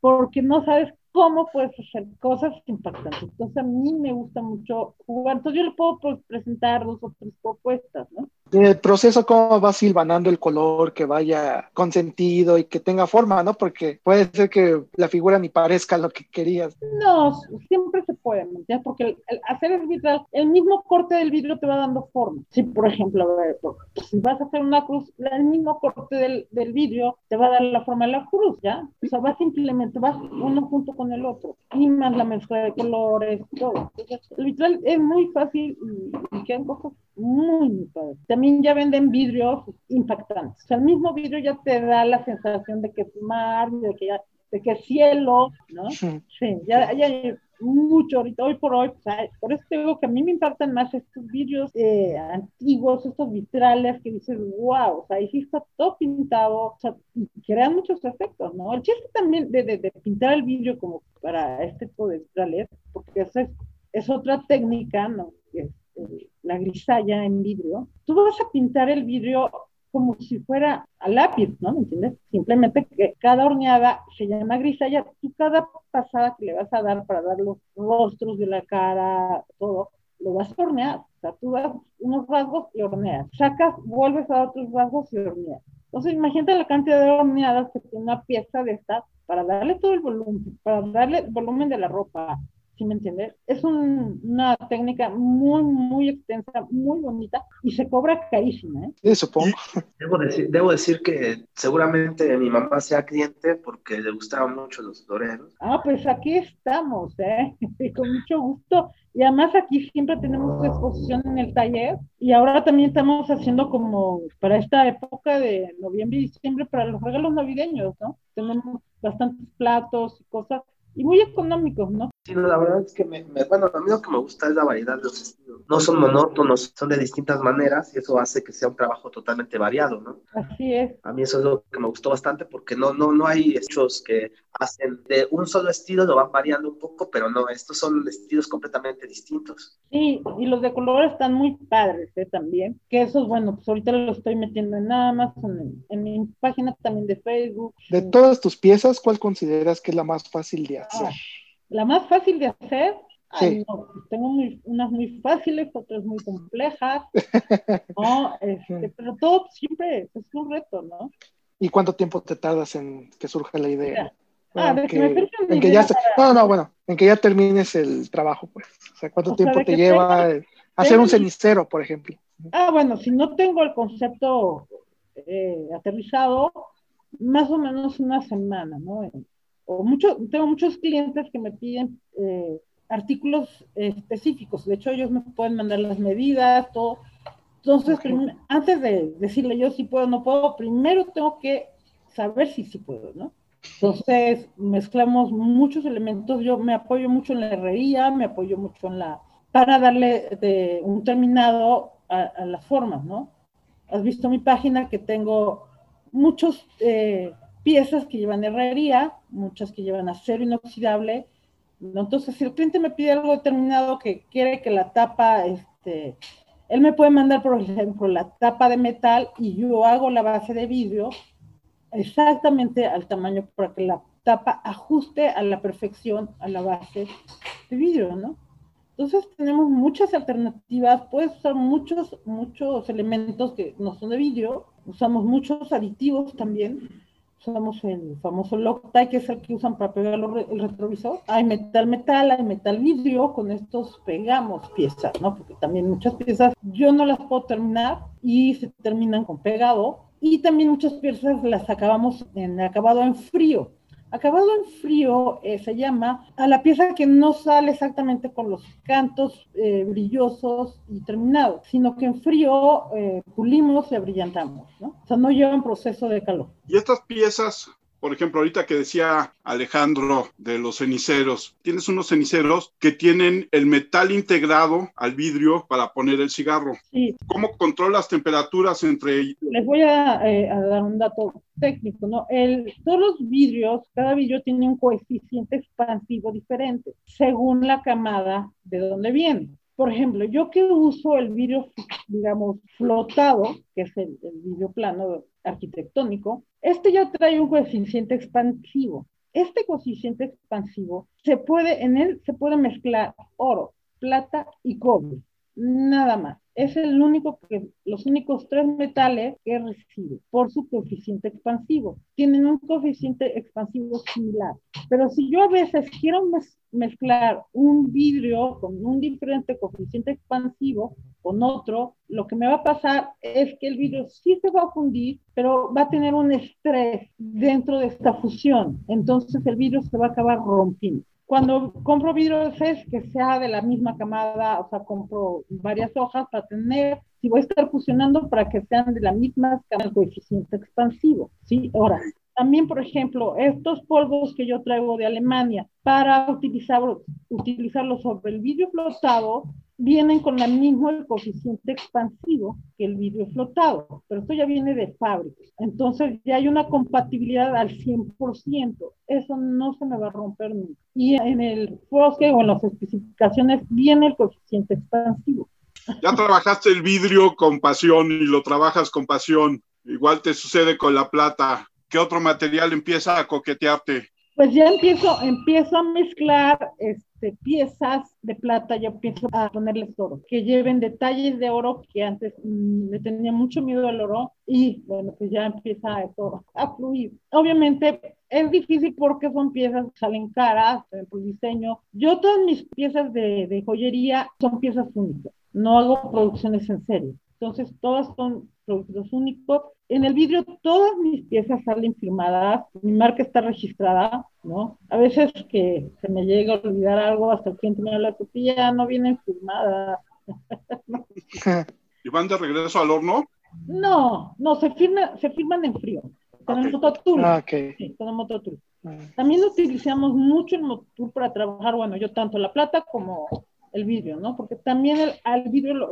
Porque no sabes cómo puedes hacer cosas impactantes. Entonces a mí me gusta mucho jugar. Entonces yo le puedo pues, presentar dos o tres propuestas, ¿no? el proceso, cómo va silvanando el color, que vaya con sentido y que tenga forma, ¿no? Porque puede ser que la figura ni parezca lo que querías. No, siempre puede, ¿ya? Porque el, hacer el vitral, el mismo corte del vidrio te va dando forma. Si, por ejemplo, si vas a hacer una cruz, el mismo corte del, del vidrio te va a dar la forma de la cruz, ¿ya? O sea, vas simplemente, vas uno junto con el otro. Y más la mezcla de colores, todo. el vitral es muy fácil y, y quedan cosas muy, muy padres. También ya venden vidrios impactantes. O sea, el mismo vidrio ya te da la sensación de que es mar, de que, ya, de que cielo, ¿no? Sí, ya, ya hay mucho ahorita, hoy por hoy, por eso te digo que a mí me impactan más estos vidrios eh, antiguos, estos vitrales que dices, wow, o sea, ahí sí está todo pintado, o sea, muchos efectos, ¿no? El chiste también de, de, pintar el vidrio como para este tipo de vitrales, porque es, es otra técnica, ¿no? la grisalla en vidrio, tú vas a pintar el vidrio como si fuera a lápiz, ¿no? ¿Me entiendes? Simplemente que cada horneada se llama grisalla, tú cada pasada que le vas a dar para dar los rostros de la cara, todo, lo vas a hornear. O sea, tú das unos rasgos y horneas. Sacas, vuelves a otros rasgos y horneas. Entonces, imagínate la cantidad de horneadas que tiene una pieza de estas para darle todo el volumen, para darle el volumen de la ropa, ¿sí me entiendes? Es una técnica muy, muy extensa, muy bonita y se cobra carísima, ¿eh? Sí, supongo. Debo decir, debo decir que seguramente mi mamá sea cliente porque le gustaban mucho los floreros. Ah, pues aquí estamos, ¿eh? Con mucho gusto. Y además aquí siempre tenemos exposición en el taller y ahora también estamos haciendo como para esta época de noviembre y diciembre para los regalos navideños, ¿no? Tenemos bastantes platos y cosas y muy económicos, ¿no? Sí, la verdad es que, me, bueno, a mí lo que me gusta es la variedad de los estilos. No son monótonos, son de distintas maneras y eso hace que sea un trabajo totalmente variado, ¿no? Así es. A mí eso es lo que me gustó bastante porque no, no, no hay hechos que hacen de un solo estilo, lo van variando un poco, pero no, estos son estilos completamente distintos. Sí, y los de color están muy padres ¿eh? también, que esos, bueno, pues ahorita lo estoy metiendo en Amazon, en, mi página también de Facebook. De todas tus piezas, ¿cuál consideras que es la más fácil de hacer? Ah, la más fácil de hacer, sí. no, tengo unas muy fáciles, otras muy complejas, ¿no? Este, pero todo siempre es un reto, ¿no? ¿Y cuánto tiempo te tardas en que surja la idea? Ah, de que, en que ya No, no, bueno, en que ya termines el trabajo, pues. O sea, ¿cuánto tiempo te lleva hacer un cenicero, por ejemplo? Ah, bueno, si no tengo el concepto eh, aterrizado, más o menos una semana, ¿no? O mucho, tengo muchos clientes que me piden eh, artículos específicos. De hecho, ellos me pueden mandar las medidas, todo. Entonces, antes de decirle yo si puedo o no puedo, primero tengo que saber si sí puedo, ¿no? Entonces, mezclamos muchos elementos. Yo me apoyo mucho en la herrería, me apoyo mucho en la. para darle de un terminado a, las formas, ¿no? Has visto mi página que tengo muchas eh, piezas que llevan herrería, muchas que llevan acero inoxidable. Entonces, si el cliente me pide algo determinado que quiere que la tapa, este, él me puede mandar, por ejemplo, la tapa de metal y yo hago la base de vidrio exactamente al tamaño para que la tapa ajuste a la perfección a la base de vidrio, ¿no? Entonces tenemos muchas alternativas, puedes usar muchos, muchos elementos que no son de vidrio, usamos muchos aditivos también, usamos el famoso Loctite, que es el que usan para pegar el retrovisor. Hay metal metal, hay metal vidrio, con estos pegamos piezas, ¿no? Porque también muchas piezas yo no las puedo terminar y se terminan con pegado y también muchas piezas las acabamos en acabado en frío. Acabado en frío eh, se llama a la pieza que no sale exactamente con los cantos eh, brillosos y terminados, sino que en frío eh, pulimos y abrillantamos, ¿no? O sea, no lleva un proceso de calor. ¿Y estas piezas por ejemplo, ahorita que decía Alejandro de los ceniceros, tienes unos ceniceros que tienen el metal integrado al vidrio para poner el cigarro. Sí. ¿Cómo controlas temperaturas entre ellos? Les voy a, eh, dar un dato técnico, ¿no? El, todos los vidrios, cada vidrio tiene un coeficiente expansivo diferente según la camada de donde viene. Por ejemplo, yo que uso el vidrio, digamos, flotado, que es el, vidrio plano arquitectónico, este ya trae un coeficiente expansivo. Este coeficiente expansivo se puede, en él se puede mezclar oro, plata y cobre, nada más es el único que, los únicos tres metales que recibe por su coeficiente expansivo. Tienen un coeficiente expansivo similar. Pero si yo a veces quiero mezclar un vidrio con un diferente coeficiente expansivo con otro, lo que me va a pasar es que el vidrio sí se va a fundir, pero va a tener un estrés dentro de esta fusión. Entonces el vidrio se va a acabar rompiendo. Cuando compro vidrio de que sea de la misma camada, o sea, compro varias hojas para tener, si voy a estar fusionando para que sean de la misma camada, el coeficiente expansivo, ¿sí? Ahora, también, por ejemplo, estos polvos que yo traigo de Alemania para utilizar, utilizarlos sobre el vidrio flotado, vienen con el mismo coeficiente expansivo que el vidrio flotado, pero esto ya viene de fábrica. Entonces ya hay una compatibilidad al 100%. Eso no se me va a romper nunca. Y en el Fosque o en las especificaciones viene el coeficiente expansivo. Ya trabajaste el vidrio con pasión y lo trabajas con pasión. Igual te sucede con la plata. ¿Qué otro material empieza a coquetearte? Pues ya empiezo, empiezo a mezclar este, este, piezas de plata, yo pienso a ponerles oro, que lleven detalles de oro que antes mm, le tenía mucho miedo al oro y bueno, pues ya empieza esto a fluir. Obviamente es difícil porque son piezas que salen caras por diseño. Yo todas mis piezas de, de joyería son piezas únicas, no hago producciones en serie. Entonces, todas son productos únicos. En el vidrio, todas mis piezas salen firmadas, mi marca está registrada, ¿no? A veces que se me llega a olvidar algo, hasta el cliente me habla, ya no vienen firmadas. ¿Y van de regreso al horno? No, no, se, firma, se firman en frío, con el mototool. Ah, sí, con el mototool. Ah. También utilizamos mucho el mototool para trabajar, bueno, yo tanto la plata como el vidrio, ¿no? Porque también el, al vidrio lo,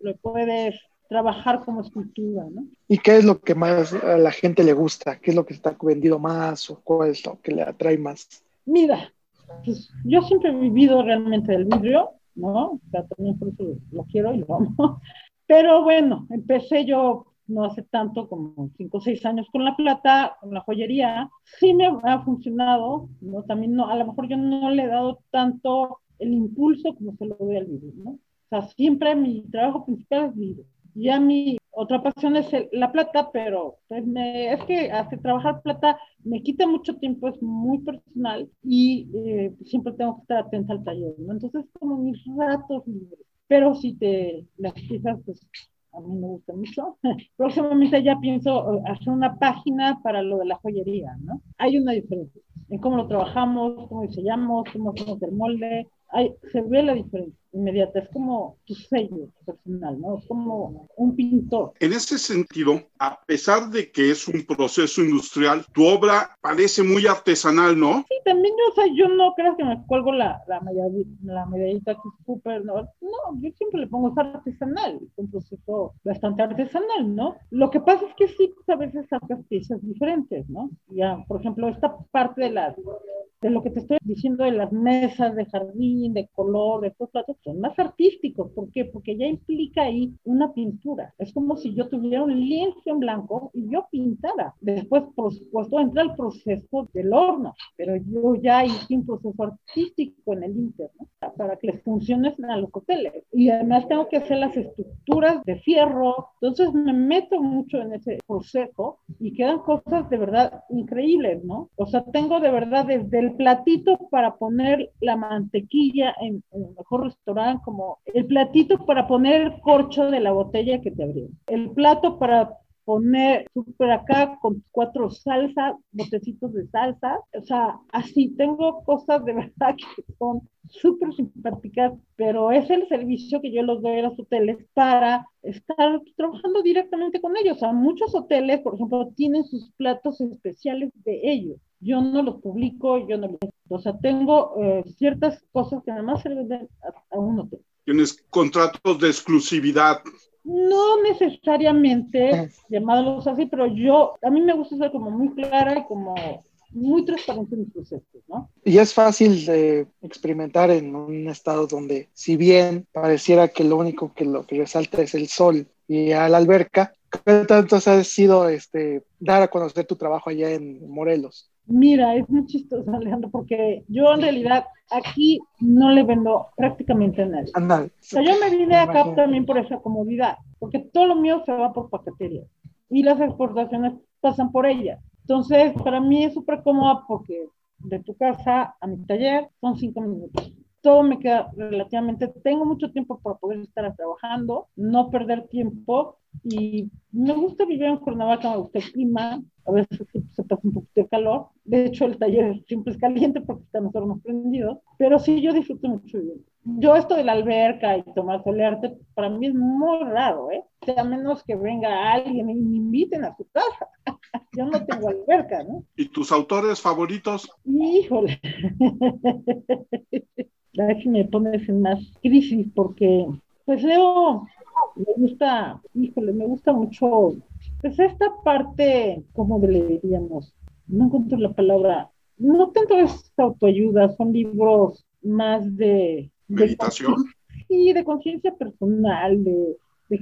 lo, puedes trabajar como escultura, ¿no? ¿Y qué es lo que más a la gente le gusta? ¿Qué es lo que está vendido más o cuál es lo que le atrae más? Mira, pues yo siempre he vivido realmente del vidrio, ¿no? O sea, también por eso lo quiero y lo amo. Pero bueno, empecé yo no hace tanto, como cinco o seis años con la plata, con la joyería. Sí me ha funcionado, ¿no? También no, a lo mejor yo no le he dado tanto el impulso como se lo doy al video, ¿no? O sea, siempre mi trabajo principal es video. Ya mi otra pasión es la plata, pero pues me, es que hace trabajar plata me quita mucho tiempo, es muy personal y eh, siempre tengo que estar atenta al taller, ¿no? Entonces, como mis ratos libres. Pero si te las piezas, pues a mí me gusta mucho. Próximamente ya pienso eh, hacer una página para lo de la joyería, ¿no? Hay una diferencia en cómo lo trabajamos, cómo diseñamos, cómo hacemos el molde, se ve la diferencia inmediata, es como tu sello personal, ¿no? Es como un pintor. En ese sentido, a pesar de que es un proceso industrial, tu obra parece muy artesanal, ¿no? Sí, también yo, o sea, yo no creo que me cuelgo la, la, medallita, la medallita que es súper, ¿no? No, yo siempre le pongo, es artesanal, es un proceso bastante artesanal, ¿no? Lo que pasa es que sí, pues, a veces sacas piezas diferentes, ¿no? Ya, por ejemplo, esta parte de las de lo que te estoy diciendo de las mesas de jardín, de color, de estos platos, son más artísticos. ¿Por qué? Porque ya implica ahí una pintura. Es como si yo tuviera un lienzo en blanco y yo pintara. Después, por supuesto, entra el proceso del horno, pero yo ya hice un proceso artístico en el interno para que les funcione a los hoteles. Y además tengo que hacer las estructuras de fierro. Entonces me meto mucho en ese proceso y quedan cosas de verdad increíbles, ¿no? O sea, tengo de verdad desde el platito para poner la mantequilla en, el mejor restaurante, como el platito para poner el corcho de la botella que te abrió, el plato para poner súper acá con cuatro salsas, botecitos de salsa, o sea, así tengo cosas de verdad que son súper simpáticas, pero es el servicio que yo los doy a los hoteles para estar trabajando directamente con ellos. O sea, muchos hoteles, por ejemplo, tienen sus platos especiales de ellos yo no los publico, yo no los... O sea, tengo eh, ciertas cosas que además se le venden a, un hotel. ¿Tienes contratos de exclusividad? No necesariamente llamados así, pero yo, a mí me gusta ser como muy clara y como muy transparente en mis procesos, ¿no? Y es fácil de experimentar en un estado donde, si bien pareciera que lo único que lo que resalta es el sol y a la alberca, ¿qué tanto ha sido este, dar a conocer tu trabajo allá en Morelos? Mira, es muy chistoso, Alejandro, porque yo en realidad aquí no le vendo prácticamente a nadie. O sea, yo me vine acá también por esa comodidad, porque todo lo mío se va por paquetería y las exportaciones pasan por ella. Entonces, para mí es súper cómoda porque de tu casa a mi taller son cinco minutos. Todo me queda relativamente, tengo mucho tiempo para poder estar trabajando, no perder tiempo y me gusta vivir en Cuernavaca, me gusta el clima, a veces se pasa un poquito de calor. De hecho, el taller siempre es caliente porque estamos hornos prendidos, pero sí, yo disfruto mucho vivir. Yo esto de la alberca y tomar solearte, para mí es muy raro, ¿eh? A menos que venga alguien y me inviten a su casa. yo no tengo alberca, ¿no? ¿Y tus autores favoritos? Híjole. La que me pones en más crisis porque, pues leo me gusta, híjole, me gusta mucho, pues esta parte, ¿cómo le diríamos? No encuentro la palabra, no tanto es autoayuda, son libros más de... ¿Meditación? sí, de conciencia personal, de,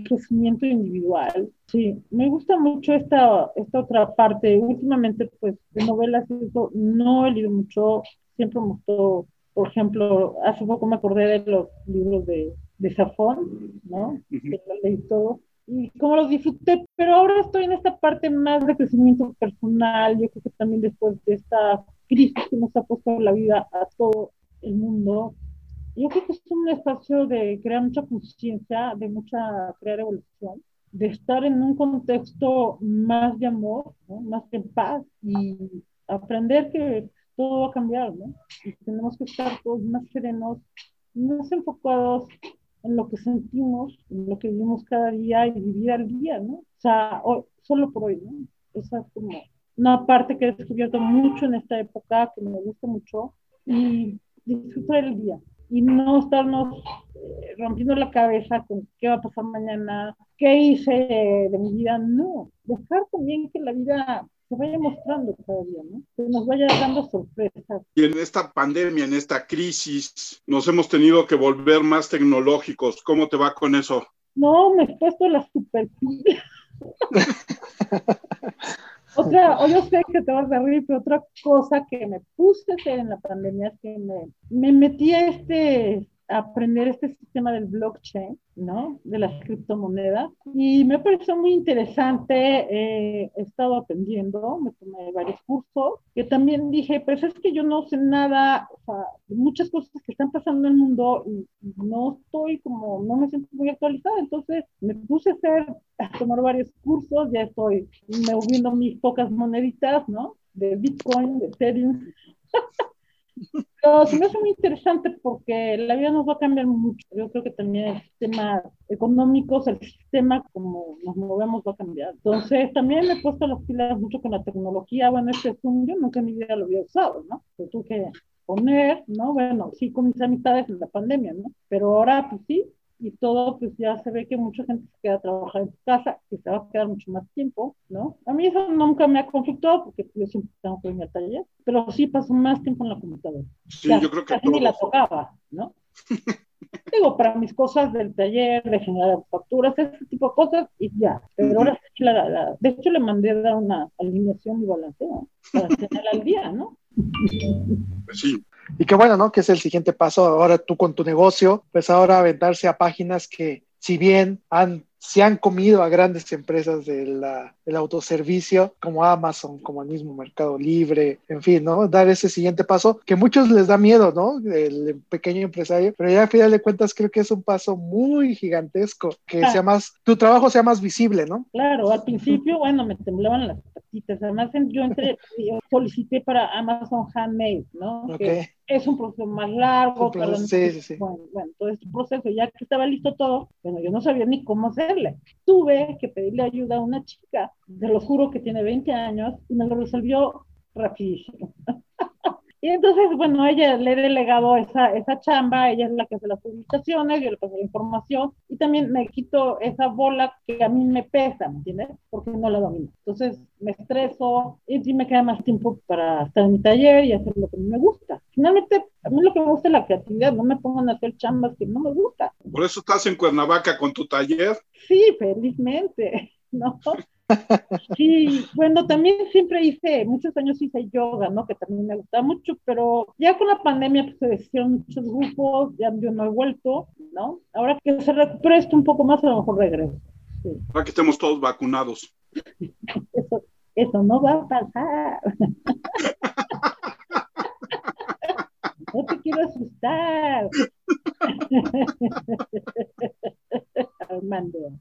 crecimiento individual. Sí, me gusta mucho esta, esta otra parte. Últimamente, pues, de novelas, no he leído mucho, siempre me gustó Por ejemplo, hace poco me acordé de los libros de, de Safón, ¿no? Que los leí todos y cómo los disfruté, pero ahora estoy en esta parte más de crecimiento personal. Yo creo que también después de esta crisis que nos ha puesto la vida a todo el mundo, yo creo que es un espacio de crear mucha conciencia, de mucha crear evolución, de estar en un contexto más de amor, más de paz y aprender que todo va a cambiar, ¿no? Y tenemos que estar todos más serenos, más enfocados en lo que sentimos, en lo que vivimos cada día y vivir al día, ¿no? O sea, solo por hoy, ¿no? Esa es como una parte que he descubierto mucho en esta época, que me gusta mucho, y disfrutar el día y no estarnos eh, rompiendo la cabeza con qué va a pasar mañana, qué hice de mi vida, no, dejar también que la vida se vaya mostrando cada día, ¿no? Que nos vaya dando sorpresas. Y en esta pandemia, en esta crisis, nos hemos tenido que volver más tecnológicos. ¿Cómo te va con eso? No, me he puesto la super Otra, o yo sé que te vas a reír, pero otra cosa que me puse en la pandemia es que me, me metí a este aprender este sistema del blockchain, ¿no? De las criptomonedas. Y me pareció muy interesante. Eh, he estado aprendiendo, me tomé varios cursos, que también dije, pues es que yo no sé nada, o sea, muchas cosas que están pasando en el mundo y no estoy como, no me siento muy actualizada. Entonces me puse a hacer, a tomar varios cursos, ya estoy moviendo mis pocas moneditas, ¿no? De Bitcoin, de Ethereum. Pero se me hace muy interesante porque la vida nos va a cambiar mucho. Yo creo que también el sistema económico, el sistema como nos movemos va a cambiar. Entonces, también me he puesto las pilas mucho con la tecnología. Bueno, este Zoom yo nunca en mi vida lo había usado, ¿no? Lo tuve que poner, ¿no? Bueno, sí, con mis amistades en la pandemia, ¿no? Pero ahora, pues sí, y todo, pues ya se ve que mucha gente se queda a trabajar en su casa, que se va a quedar mucho más tiempo, ¿no? A mí eso nunca me ha conflictado porque yo siempre tengo que ir al taller, pero sí paso más tiempo en la computadora. Sí, yo creo que casi ni la tocaba, ¿no? Digo, para mis cosas del taller, de generar facturas, ese tipo de cosas, y ya. Pero ahora sí, la, de hecho, le mandé a dar una alineación y balanceo para tener al día, ¿no? Pues sí, y qué bueno, ¿no? Que es el siguiente paso ahora tú con tu negocio, pues ahora aventarse a páginas que si bien han se han comido a grandes empresas del autoservicio como Amazon, como el mismo Mercado Libre, en fin, ¿no? Dar ese siguiente paso que muchos les da miedo, ¿no? El pequeño empresario, pero ya a final de cuentas creo que es un paso muy gigantesco, que sea más, tu trabajo sea más visible, ¿no? Claro, al principio, bueno, me temblaban las patitas, además yo entré, yo solicité para Amazon Handmade, ¿no? Okay es un proceso más largo. sí, sí, sí. Bueno, bueno, todo este proceso, ya que estaba listo todo, bueno, yo no sabía ni cómo Tuve que pedirle ayuda a una chica, te lo juro que tiene 20 años, y me lo resolvió rapidísimo. Y entonces, bueno, ella le he delegado esa, esa chamba, ella es la que hace las publicaciones, yo le paso la información y también me quito esa bola que a mí me pesa, ¿me entiendes? Porque no la domino. Entonces me estreso y sí me queda más tiempo para estar en mi taller y hacer lo que me gusta. Finalmente, a mí lo que me gusta es la creatividad, no me pongan a hacer chambas que no me gusta. ¿Por eso estás en Cuernavaca con tu taller? Sí, felizmente, ¿no? Sí, bueno, también siempre hice, muchos años hice yoga, ¿no? Que también me gustaba mucho, pero ya con la pandemia pues, se hicieron muchos grupos, ya yo no he vuelto, ¿no? Ahora que se recupere esto un poco más, a lo mejor regreso. Sí. Para que estemos todos vacunados. Eso, eso no va a pasar. no te quiero asustar. Armando.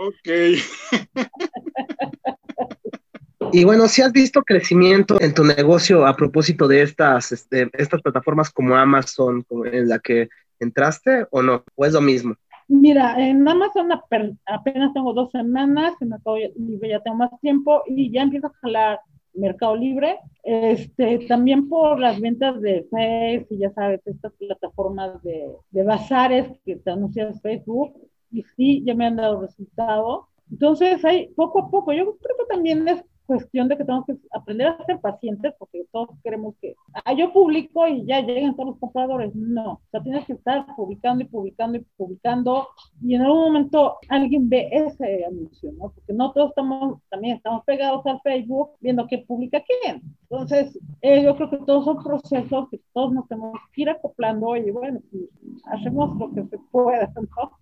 Ok. Y bueno, si has visto crecimiento en tu negocio a propósito de estas, este, estas plataformas como Amazon, en la que entraste, o no? ¿O es lo mismo? Mira, en Amazon apenas tengo dos semanas, en Mercado Libre ya tengo más tiempo y ya empiezo a jalar Mercado Libre. Este, también por las ventas de Facebook, y ya sabes, estas plataformas de, de bazares que te anuncias Facebook, y sí, ya me han dado resultado. Entonces, hay poco a poco, yo creo que también es cuestión de que tenemos que aprender a ser pacientes porque todos queremos que, ah, yo publico y ya lleguen todos los compradores. No, o sea, tienes que estar publicando y publicando y publicando y en algún momento alguien ve ese anuncio, ¿no? Porque no todos estamos, también estamos pegados al Facebook viendo qué publica quién. Entonces, eh, yo creo que todos son procesos que todos nos tenemos que ir acoplando y bueno, pues, hacemos lo que se pueda, ¿no?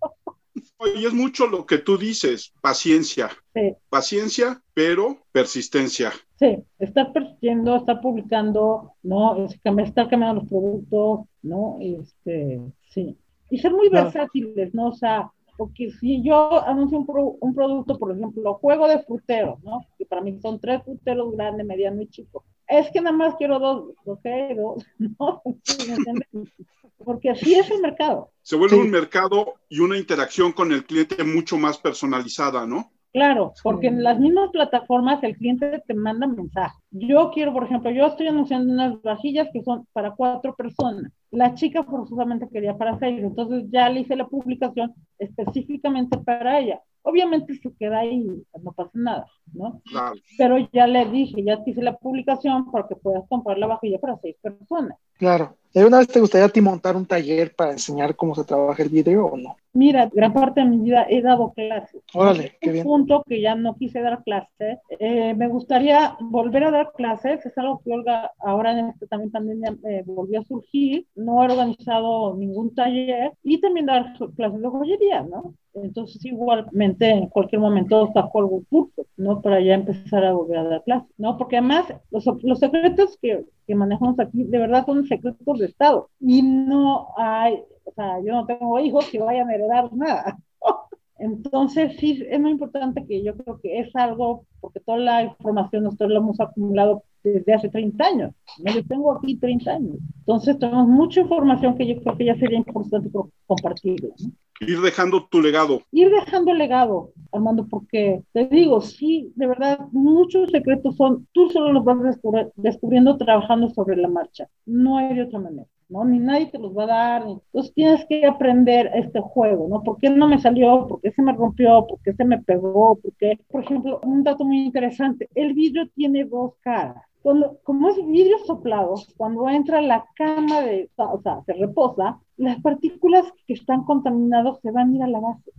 Y es mucho lo que tú dices, paciencia. Sí. Paciencia, pero persistencia. Sí, estar persistiendo, estar publicando, ¿no? Estar cambiando los productos, ¿no? Este, sí. Y ser muy versátiles, ¿no? O sea, porque si yo anuncio un, un, producto, por ejemplo, juego de fruteros, ¿no? Que para mí son tres fruteros, grande, mediano y chico. Es que nada más quiero dos, ok, dos, ¿no? Porque así es el mercado. Se vuelve sí. un mercado y una interacción con el cliente mucho más personalizada, ¿no? Claro, porque en las mismas plataformas el cliente te manda mensaje. Yo quiero, por ejemplo, yo estoy anunciando unas vajillas que son para cuatro personas. La chica forzosamente quería para seis, entonces ya le hice la publicación específicamente para ella. Obviamente se queda ahí, no pasa nada, ¿no? Claro. Pero ya le dije, ya te hice la publicación para que puedas comprar la vajilla para seis personas. Claro. ¿Y ¿Una vez te gustaría a ti montar un taller para enseñar cómo se trabaja el video o no? Mira, gran parte de mi vida he dado clases. Órale, qué bien. Un punto que ya no quise dar clases. Eh, me gustaría volver a dar clases. Es algo que Olga ahora en este también, también eh, volvió a surgir. No he organizado ningún taller y también dar clases de joyería, ¿no? Entonces, igualmente, en cualquier momento saco algún curso, ¿no? Para ya empezar a volver a dar clases, ¿no? Porque además, los, los secretos que, que manejamos aquí, de verdad, son secretos de Estado. Y no hay, o sea, yo no tengo hijos que vayan a heredar nada. Entonces, sí, es muy importante que yo creo que es algo, porque toda la información nosotros la hemos acumulado desde hace 30 años. ¿no? Yo tengo aquí 30 años. Entonces, tenemos mucha información que yo creo que ya sería importante compartirla. ¿no? Ir dejando tu legado. Ir dejando legado, Armando, porque te digo, sí, de verdad, muchos secretos son, tú solo los vas descubri descubriendo trabajando sobre la marcha. No hay de otra manera. ¿No? Ni nadie te los va a dar. Entonces tienes que aprender este juego, ¿no? ¿Por qué no me salió? ¿Por qué se me rompió? ¿Por qué se me pegó? ¿Por qué? Por ejemplo, un dato muy interesante, el vidrio tiene dos caras. Cuando, como es vidrio soplado, cuando entra la cama de, o sea, se reposa, las partículas que están contaminadas se van a ir a la base.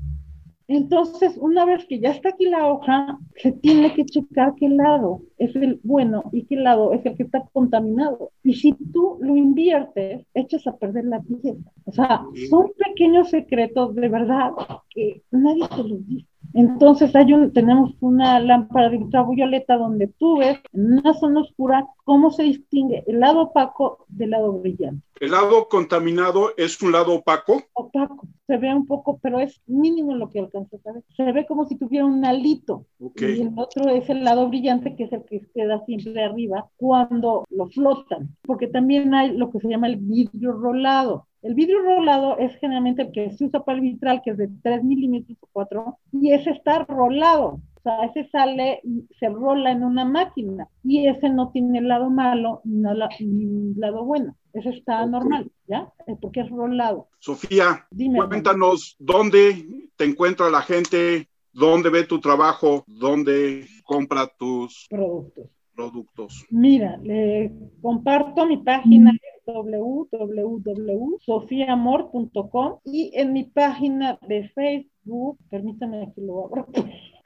Entonces, una vez que ya está aquí la hoja, se tiene que checar qué lado es el bueno y qué lado es el que está contaminado. Y si tú lo inviertes, echas a perder la pieza. O sea, son pequeños secretos de verdad que nadie te los dice. Entonces hay un, tenemos una lámpara de ultravioleta donde tú ves en una zona oscura cómo se distingue el lado opaco del lado brillante. ¿El lado contaminado es un lado opaco? Opaco, se ve un poco, pero es mínimo lo que alcanza a ver. Se ve como si tuviera un alito. Okay. Y el otro es el lado brillante, que es el que queda siempre arriba cuando lo flotan. Porque también hay lo que se llama el vidrio rolado. El vidrio rolado es generalmente el que se usa para el vitral, que es de 3 milímetros o 4, y ese está rolado. O sea, ese sale y se rola en una máquina. Y ese no tiene el lado malo ni el lado bueno. Ese está okay. normal, ¿ya? Porque es rolado. Sofía, Dime, cuéntanos dónde te encuentra la gente, dónde ve tu trabajo, dónde compra tus productos. Productos. Mira, le comparto mi página www.sofiamor.com y en mi página de Facebook, permítame que lo abra.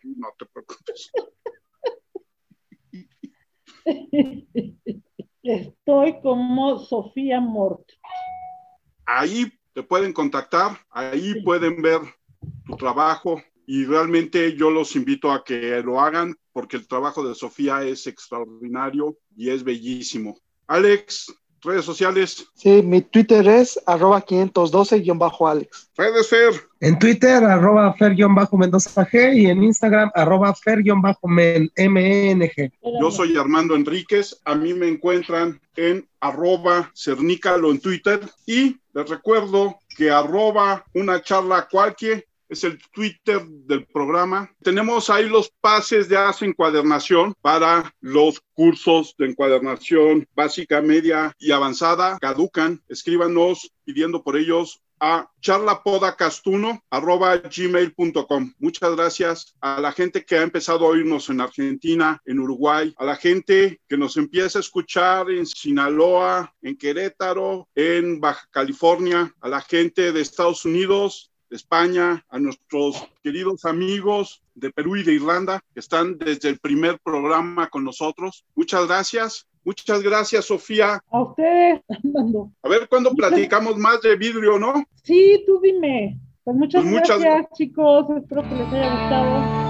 No te preocupes. Estoy como Sofía Mort. Ahí te pueden contactar, ahí sí. pueden ver tu trabajo y realmente yo los invito a que lo hagan porque el trabajo de Sofía es extraordinario y es bellísimo. Alex, redes sociales. Sí, mi Twitter es arroba 512-Alex. Redes Fer. En Twitter, arroba Fer-Mendoza G y en Instagram, arroba Fer-MNG. Yo soy Armando Enríquez. A mí me encuentran en arroba Cernícalo en Twitter y les recuerdo que arroba una charla cualquier es el Twitter del programa. Tenemos ahí los pases de hace encuadernación para los cursos de encuadernación básica, media y avanzada. Caducan. Escríbanos pidiendo por ellos a charlapodacastuno.gmail.com. Muchas gracias a la gente que ha empezado a oírnos en Argentina, en Uruguay, a la gente que nos empieza a escuchar en Sinaloa, en Querétaro, en Baja California, a la gente de Estados Unidos, de España, a nuestros queridos amigos de Perú y de Irlanda que están desde el primer programa con nosotros. Muchas gracias. Muchas gracias, Sofía. A ustedes, A ver cuándo platicamos más de vidrio, ¿no? Sí, tú dime. Pues muchas, pues muchas gracias, chicos. Espero que les haya gustado.